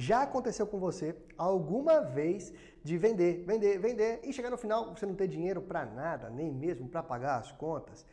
Já aconteceu com você alguma vez de vender, vender, vender e chegar no final você não ter dinheiro para nada, nem mesmo para pagar as contas?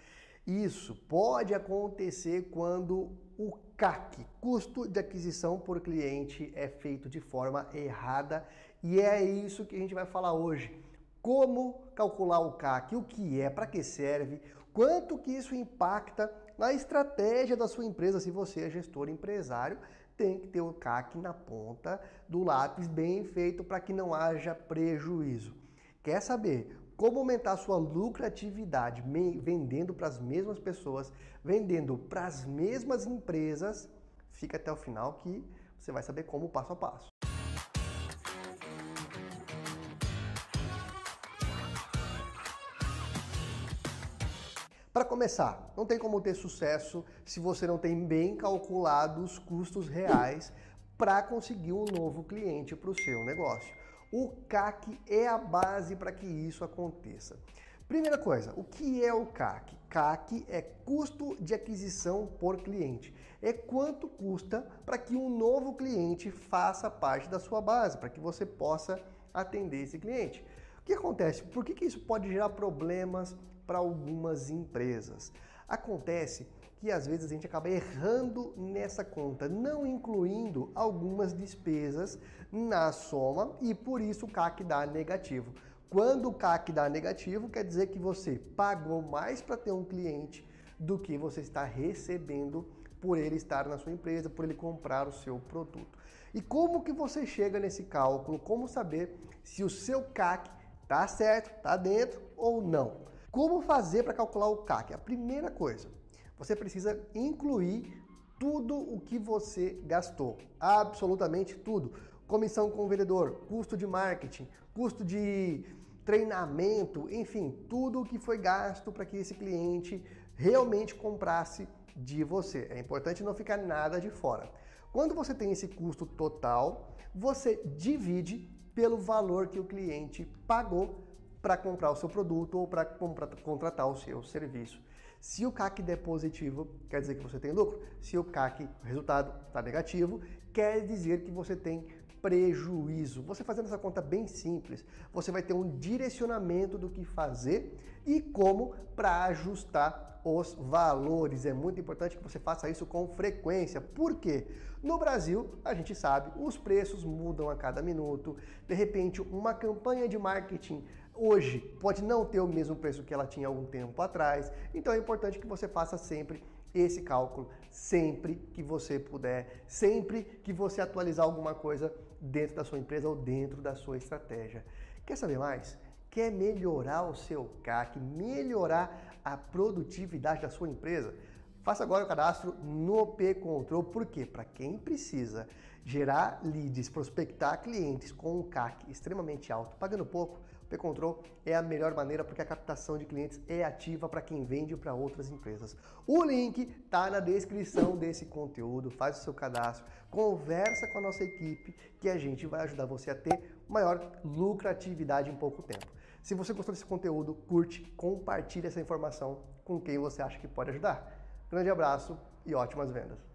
Isso pode acontecer quando o CAC, custo de aquisição por cliente, é feito de forma errada e é isso que a gente vai falar hoje. Como calcular o CAC, o que é, para que serve, quanto que isso impacta na estratégia da sua empresa, se você é gestor empresário, tem que ter o CAC na ponta do lápis bem feito para que não haja prejuízo. Quer saber como aumentar sua lucratividade vendendo para as mesmas pessoas, vendendo para as mesmas empresas? Fica até o final que você vai saber como passo a passo. Para começar, não tem como ter sucesso se você não tem bem calculado os custos reais para conseguir um novo cliente para o seu negócio. O CAC é a base para que isso aconteça. Primeira coisa, o que é o CAC? CAC é custo de aquisição por cliente. É quanto custa para que um novo cliente faça parte da sua base, para que você possa atender esse cliente. O que acontece? Por que, que isso pode gerar problemas para algumas empresas? Acontece que às vezes a gente acaba errando nessa conta, não incluindo algumas despesas na soma e por isso o CAC dá negativo. Quando o CAC dá negativo, quer dizer que você pagou mais para ter um cliente do que você está recebendo por ele estar na sua empresa, por ele comprar o seu produto. E como que você chega nesse cálculo? Como saber se o seu CAC Tá certo? Tá dentro ou não? Como fazer para calcular o CAC? A primeira coisa, você precisa incluir tudo o que você gastou, absolutamente tudo. Comissão com o vendedor, custo de marketing, custo de treinamento, enfim, tudo o que foi gasto para que esse cliente realmente comprasse de você. É importante não ficar nada de fora. Quando você tem esse custo total, você divide pelo valor que o cliente pagou para comprar o seu produto ou para contratar o seu serviço. Se o CAC der positivo, quer dizer que você tem lucro. Se o CAC, o resultado está negativo, quer dizer que você tem prejuízo. Você fazendo essa conta bem simples, você vai ter um direcionamento do que fazer e como para ajustar os valores. É muito importante que você faça isso com frequência. Por quê? No Brasil, a gente sabe, os preços mudam a cada minuto. De repente, uma campanha de marketing hoje pode não ter o mesmo preço que ela tinha algum tempo atrás. Então é importante que você faça sempre esse cálculo sempre que você puder, sempre que você atualizar alguma coisa dentro da sua empresa ou dentro da sua estratégia. Quer saber mais? Quer melhorar o seu CAC, melhorar a produtividade da sua empresa? Faça agora o cadastro no P-Control, por quê? Para quem precisa gerar leads, prospectar clientes com um CAC extremamente alto, pagando pouco, P-Control é a melhor maneira porque a captação de clientes é ativa para quem vende para outras empresas. O link está na descrição desse conteúdo, faz o seu cadastro, conversa com a nossa equipe que a gente vai ajudar você a ter maior lucratividade em pouco tempo. Se você gostou desse conteúdo, curte, compartilhe essa informação com quem você acha que pode ajudar. Grande abraço e ótimas vendas!